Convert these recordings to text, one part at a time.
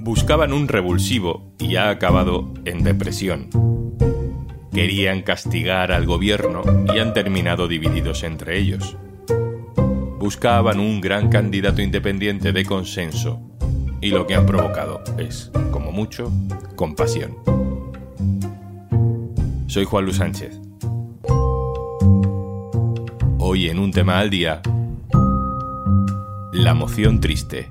Buscaban un revulsivo y ha acabado en depresión. Querían castigar al gobierno y han terminado divididos entre ellos. Buscaban un gran candidato independiente de consenso y lo que han provocado es, como mucho, compasión. Soy Juan Luis Sánchez. Hoy en un tema al día, la moción triste.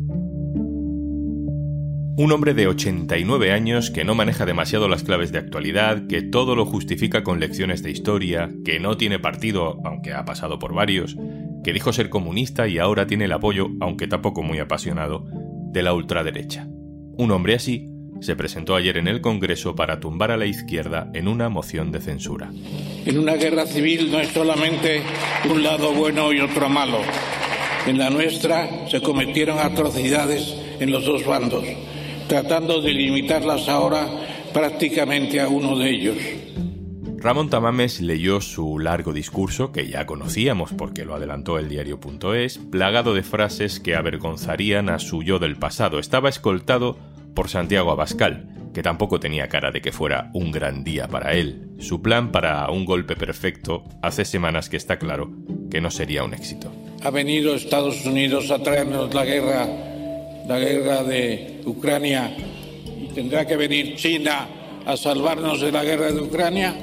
Un hombre de 89 años que no maneja demasiado las claves de actualidad, que todo lo justifica con lecciones de historia, que no tiene partido, aunque ha pasado por varios, que dijo ser comunista y ahora tiene el apoyo, aunque tampoco muy apasionado, de la ultraderecha. Un hombre así se presentó ayer en el Congreso para tumbar a la izquierda en una moción de censura. En una guerra civil no es solamente un lado bueno y otro malo. En la nuestra se cometieron atrocidades en los dos bandos tratando de limitarlas ahora prácticamente a uno de ellos. Ramón Tamames leyó su largo discurso, que ya conocíamos porque lo adelantó el diario.es, plagado de frases que avergonzarían a su yo del pasado. Estaba escoltado por Santiago Abascal, que tampoco tenía cara de que fuera un gran día para él. Su plan para un golpe perfecto hace semanas que está claro que no sería un éxito. Ha venido Estados Unidos a traernos la guerra la guerra de Ucrania y tendrá que venir China a salvarnos de la guerra de Ucrania?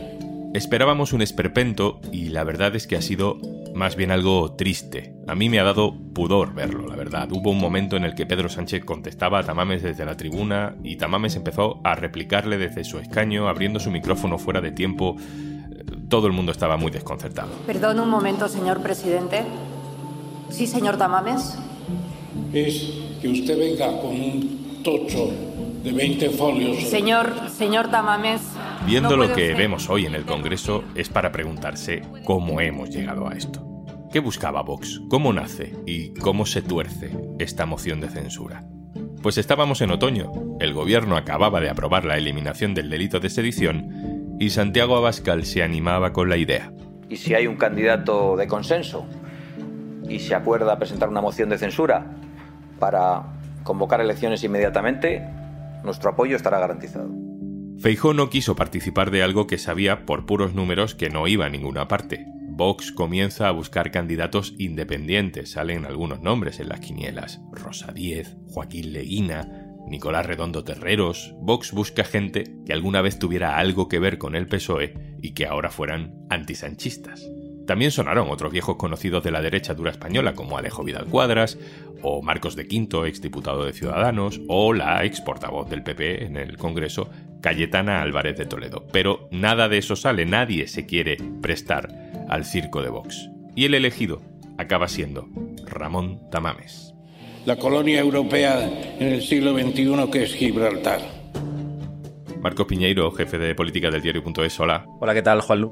Esperábamos un esperpento y la verdad es que ha sido más bien algo triste. A mí me ha dado pudor verlo, la verdad. Hubo un momento en el que Pedro Sánchez contestaba a Tamames desde la tribuna y Tamames empezó a replicarle desde su escaño, abriendo su micrófono fuera de tiempo. Todo el mundo estaba muy desconcertado. Perdón un momento, señor presidente. Sí, señor Tamames. Es que usted venga con un tocho de 20 folios. Señor, señor Tamames. Viendo lo que vemos hoy en el Congreso, es para preguntarse cómo hemos llegado a esto. ¿Qué buscaba Vox? ¿Cómo nace? ¿Y cómo se tuerce esta moción de censura? Pues estábamos en otoño, el gobierno acababa de aprobar la eliminación del delito de sedición y Santiago Abascal se animaba con la idea. ¿Y si hay un candidato de consenso y se acuerda presentar una moción de censura? Para convocar elecciones inmediatamente, nuestro apoyo estará garantizado. Feijó no quiso participar de algo que sabía por puros números que no iba a ninguna parte. Vox comienza a buscar candidatos independientes, salen algunos nombres en las quinielas. Rosa Díez, Joaquín Leguina, Nicolás Redondo Terreros. Vox busca gente que alguna vez tuviera algo que ver con el PSOE y que ahora fueran antisanchistas. También sonaron otros viejos conocidos de la derecha dura española como Alejo Vidal Cuadras, o Marcos de Quinto, exdiputado de Ciudadanos, o la ex portavoz del PP en el Congreso, Cayetana Álvarez de Toledo. Pero nada de eso sale, nadie se quiere prestar al circo de Vox. Y el elegido acaba siendo Ramón Tamames. La colonia europea en el siglo XXI que es Gibraltar. Marcos Piñeiro, jefe de política del diario.es, hola. Hola, ¿qué tal, Juanlu?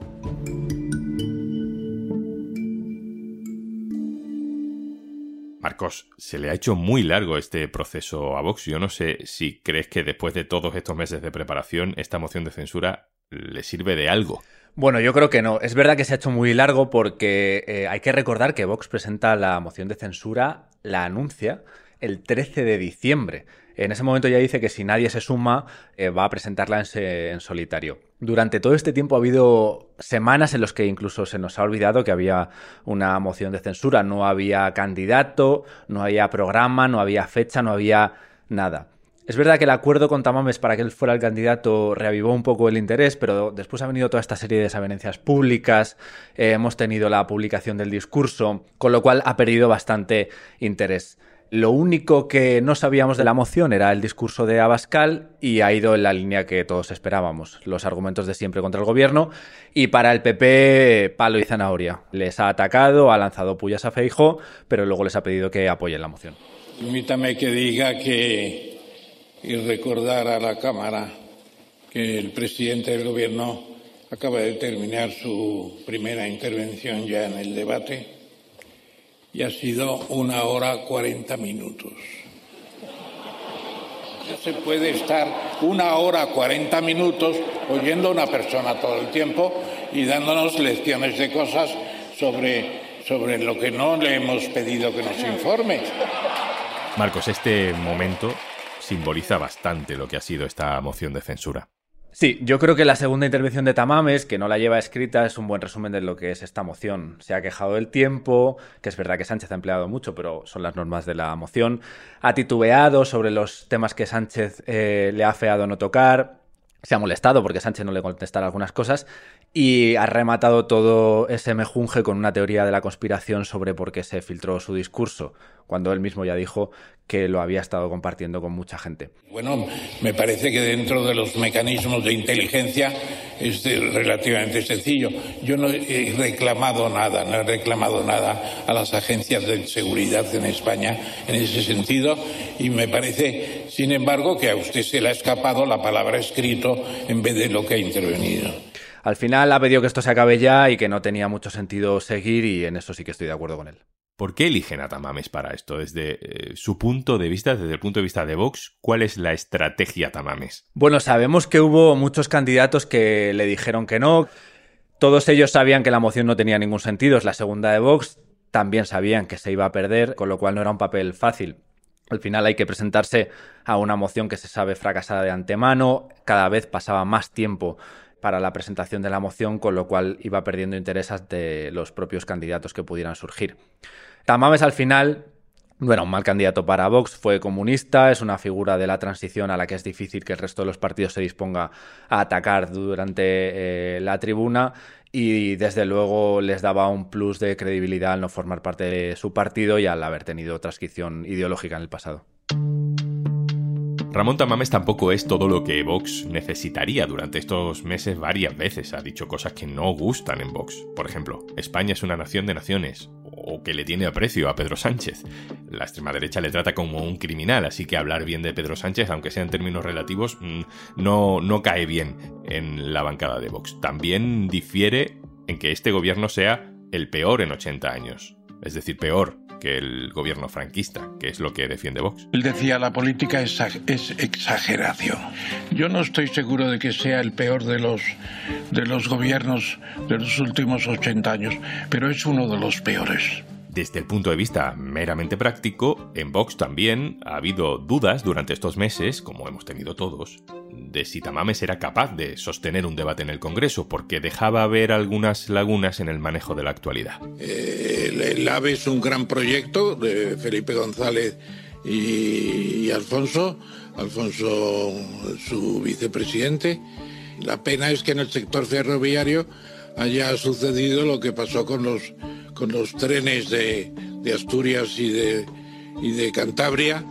Marcos, se le ha hecho muy largo este proceso a Vox. Yo no sé si crees que después de todos estos meses de preparación, esta moción de censura le sirve de algo. Bueno, yo creo que no. Es verdad que se ha hecho muy largo porque eh, hay que recordar que Vox presenta la moción de censura, la anuncia el 13 de diciembre. En ese momento ya dice que si nadie se suma, eh, va a presentarla en, solitario. Durante todo este tiempo ha habido semanas en las que incluso se nos ha olvidado que había una moción de censura. No había candidato, no había programa, no había fecha, no había nada. Es verdad que el acuerdo con Tamames para que él fuera el candidato reavivó un poco el interés, pero después ha venido toda esta serie de desavenencias públicas, eh, hemos tenido la publicación del discurso, con lo cual ha perdido bastante interés. Lo único que no sabíamos de la moción era el discurso de Abascal y ha ido en la línea que todos esperábamos, los argumentos de siempre contra el gobierno y para el PP palo y zanahoria. Les ha atacado, ha lanzado pullas a Feijo, pero luego les ha pedido que apoyen la moción. Permítame que diga que y recordar a la Cámara que el presidente del Gobierno acaba de terminar su primera intervención ya en el debate y ha sido una hora cuarenta minutos. No se puede estar una hora cuarenta minutos oyendo a una persona todo el tiempo y dándonos lecciones de cosas sobre, sobre lo que no le hemos pedido que nos informe. Marcos, este momento simboliza bastante lo que ha sido esta moción de censura. Sí, yo creo que la segunda intervención de Tamames, que no la lleva escrita, es un buen resumen de lo que es esta moción. Se ha quejado del tiempo, que es verdad que Sánchez ha empleado mucho, pero son las normas de la moción. Ha titubeado sobre los temas que Sánchez eh, le ha feado no tocar. Se ha molestado porque Sánchez no le contestara algunas cosas y ha rematado todo ese mejunje con una teoría de la conspiración sobre por qué se filtró su discurso, cuando él mismo ya dijo que lo había estado compartiendo con mucha gente. Bueno, me parece que dentro de los mecanismos de inteligencia es relativamente sencillo. Yo no he reclamado nada, no he reclamado nada a las agencias de seguridad en España en ese sentido y me parece, sin embargo, que a usted se le ha escapado la palabra escrito en vez de lo que ha intervenido. Al final ha pedido que esto se acabe ya y que no tenía mucho sentido seguir y en eso sí que estoy de acuerdo con él. ¿Por qué eligen a Tamames para esto? Desde eh, su punto de vista, desde el punto de vista de Vox, ¿cuál es la estrategia Tamames? Bueno, sabemos que hubo muchos candidatos que le dijeron que no. Todos ellos sabían que la moción no tenía ningún sentido. Es la segunda de Vox. También sabían que se iba a perder, con lo cual no era un papel fácil. Al final hay que presentarse a una moción que se sabe fracasada de antemano. Cada vez pasaba más tiempo para la presentación de la moción, con lo cual iba perdiendo interés de los propios candidatos que pudieran surgir. Tamames al final no era un mal candidato para Vox, fue comunista, es una figura de la transición a la que es difícil que el resto de los partidos se disponga a atacar durante eh, la tribuna y desde luego les daba un plus de credibilidad al no formar parte de su partido y al haber tenido transcripción ideológica en el pasado. Ramón Tamames tampoco es todo lo que Vox necesitaría. Durante estos meses varias veces ha dicho cosas que no gustan en Vox. Por ejemplo, España es una nación de naciones, o que le tiene aprecio a Pedro Sánchez. La extrema derecha le trata como un criminal, así que hablar bien de Pedro Sánchez, aunque sea en términos relativos, mm, no, no cae bien en la bancada de Vox. También difiere en que este gobierno sea el peor en 80 años. Es decir, peor que el gobierno franquista, que es lo que defiende Vox. Él decía, la política es, es, exageración. Yo no estoy seguro de que sea el peor de los, de los gobiernos de los últimos 80 años, pero es uno de los peores. Desde el punto de vista meramente práctico, en Vox también ha habido dudas durante estos meses, como hemos tenido todos, de si Tamames era capaz de sostener un debate en el Congreso, porque dejaba ver algunas lagunas en el manejo de la actualidad. Eh, el AVE es un gran proyecto de Felipe González y, Alfonso, Alfonso su vicepresidente. La pena es que en el sector ferroviario haya sucedido lo que pasó con los con los trenes de, Asturias y de, y de Cantabria.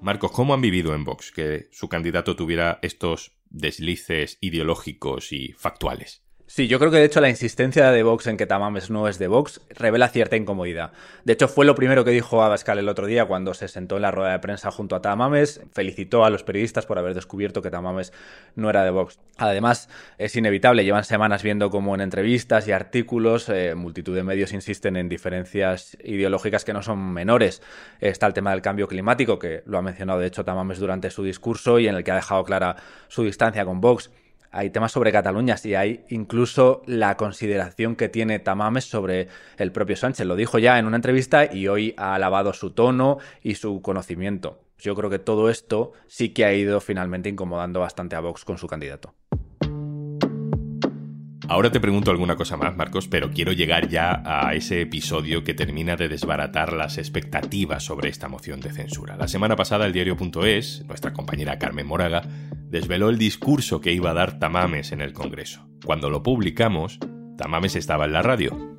Marcos, ¿cómo han vivido en Vox que su candidato tuviera estos deslices ideológicos y factuales? Sí, yo creo que de hecho la insistencia de Vox en que Tamames no es de Vox revela cierta incomodidad. De hecho, fue lo primero que dijo Abascal el otro día cuando se sentó en la rueda de prensa junto a Tamames. Felicitó a los periodistas por haber descubierto que Tamames no era de Vox. Además, es inevitable, llevan semanas viendo cómo en entrevistas y artículos eh, multitud de medios insisten en diferencias ideológicas que no son menores. Está el tema del cambio climático, que lo ha mencionado de hecho Tamames durante su discurso y en el que ha dejado clara su distancia con Vox hay temas sobre Cataluña y hay incluso la consideración que tiene Tamames sobre el propio Sánchez. Lo dijo ya en una entrevista y hoy ha alabado su tono y su conocimiento. Yo creo que todo esto sí que ha ido finalmente incomodando bastante a Vox con su candidato. Ahora te pregunto alguna cosa más, Marcos, pero quiero llegar ya a ese episodio que termina de desbaratar las expectativas sobre esta moción de censura. La semana pasada el diario.es, nuestra compañera Carmen Moraga, desveló el discurso que iba a dar Tamames en el Congreso. Cuando lo publicamos, Tamames estaba en la radio.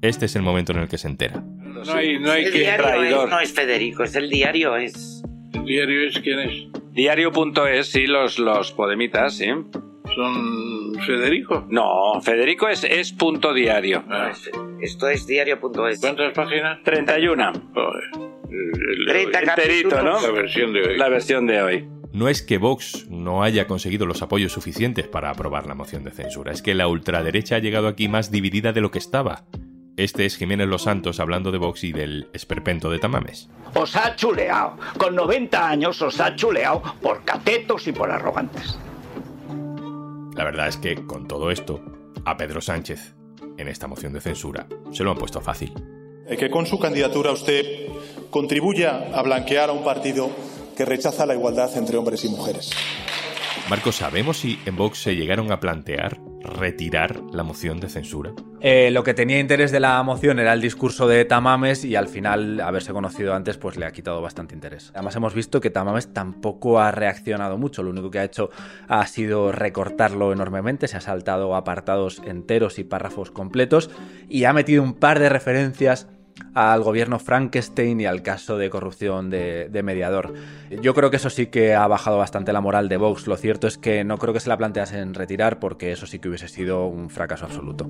Este es el momento en el que se entera. No hay, no hay el que diario no es Federico, es el diario, es... ¿El diario es quién es? Diario.es, sí, los, los podemitas, sí. ¿Son Federico? No, Federico es, es punto diario. esto es diario.es. ¿Cuántas páginas? 31. Joder. enterito, ¿no? La versión de hoy. La versión de hoy. No es que Vox no haya conseguido los apoyos suficientes para aprobar la moción de censura, es que la ultraderecha ha llegado aquí más dividida de lo que estaba. Este es Jiménez Los Santos hablando de Vox y del esperpento de Tamames. Os ha chuleado. Con 90 años os ha chuleado por catetos y por arrogantes. La verdad es que, con todo esto, a Pedro Sánchez, en esta moción de censura, se lo han puesto fácil. Que con su candidatura usted contribuya a blanquear a un partido que rechaza la igualdad entre hombres y mujeres. Marco, ¿sabemos si en Vox se llegaron a plantear retirar la moción de censura? Eh, lo que tenía interés de la moción era el discurso de Tamames y al final, haberse conocido antes, pues le ha quitado bastante interés. Además hemos visto que Tamames tampoco ha reaccionado mucho, lo único que ha hecho ha sido recortarlo enormemente, se ha saltado apartados enteros y párrafos completos y ha metido un par de referencias al gobierno Frankenstein y al caso de corrupción de, mediador. Yo creo que eso sí que ha bajado bastante la moral de Vox. Lo cierto es que no creo que se la planteasen retirar porque eso sí que hubiese sido un fracaso absoluto.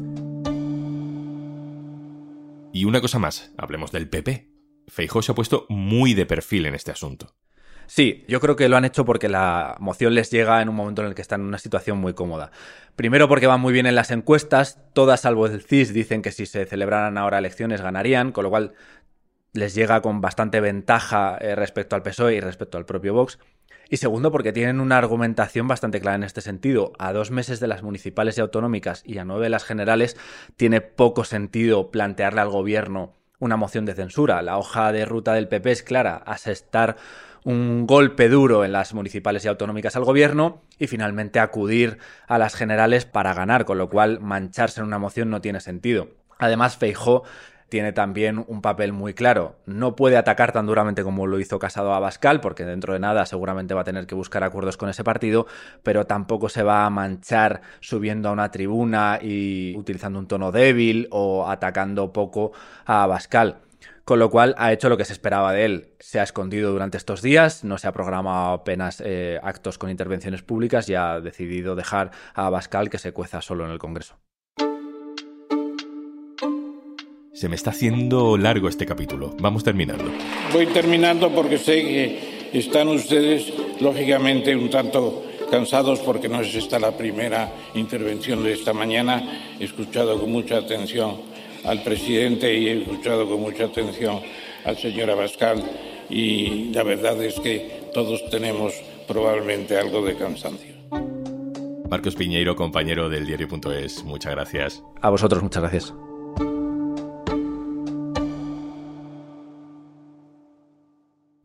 Y una cosa más, hablemos del PP. Feijóo se ha puesto muy de perfil en este asunto. Sí, yo creo que lo han hecho porque la moción les llega en un momento en el que están en una situación muy cómoda. Primero porque van muy bien en las encuestas, todas salvo el CIS dicen que si se celebraran ahora elecciones ganarían, con lo cual les llega con bastante ventaja eh, respecto al PSOE y respecto al propio Vox. Y segundo, porque tienen una argumentación bastante clara en este sentido. A dos meses de las municipales y autonómicas y a nueve de las generales, tiene poco sentido plantearle al gobierno una moción de censura. La hoja de ruta del PP es clara, asestar un golpe duro en las municipales y autonómicas al gobierno y finalmente acudir a las generales para ganar, con lo cual mancharse en una moción no tiene sentido. Además, Feijó tiene también un papel muy claro. No puede atacar tan duramente como lo hizo Casado a Bascal, porque dentro de nada seguramente va a tener que buscar acuerdos con ese partido, pero tampoco se va a manchar subiendo a una tribuna y utilizando un tono débil o atacando poco a Bascal con lo cual ha hecho lo que se esperaba de él. Se ha escondido durante estos días, no se ha programado apenas eh, actos con intervenciones públicas y ha decidido dejar a Bascal que se cueza solo en el Congreso. Se me está haciendo largo este capítulo. Vamos terminando. Voy terminando porque sé que están ustedes, lógicamente, un tanto cansados porque no es esta la primera intervención de esta mañana. He escuchado con mucha atención al presidente y he escuchado con mucha atención al señor Abascal y la verdad es que todos tenemos probablemente algo de cansancio. Marcos Piñeiro, compañero del diario.es, muchas gracias. A vosotros, muchas gracias.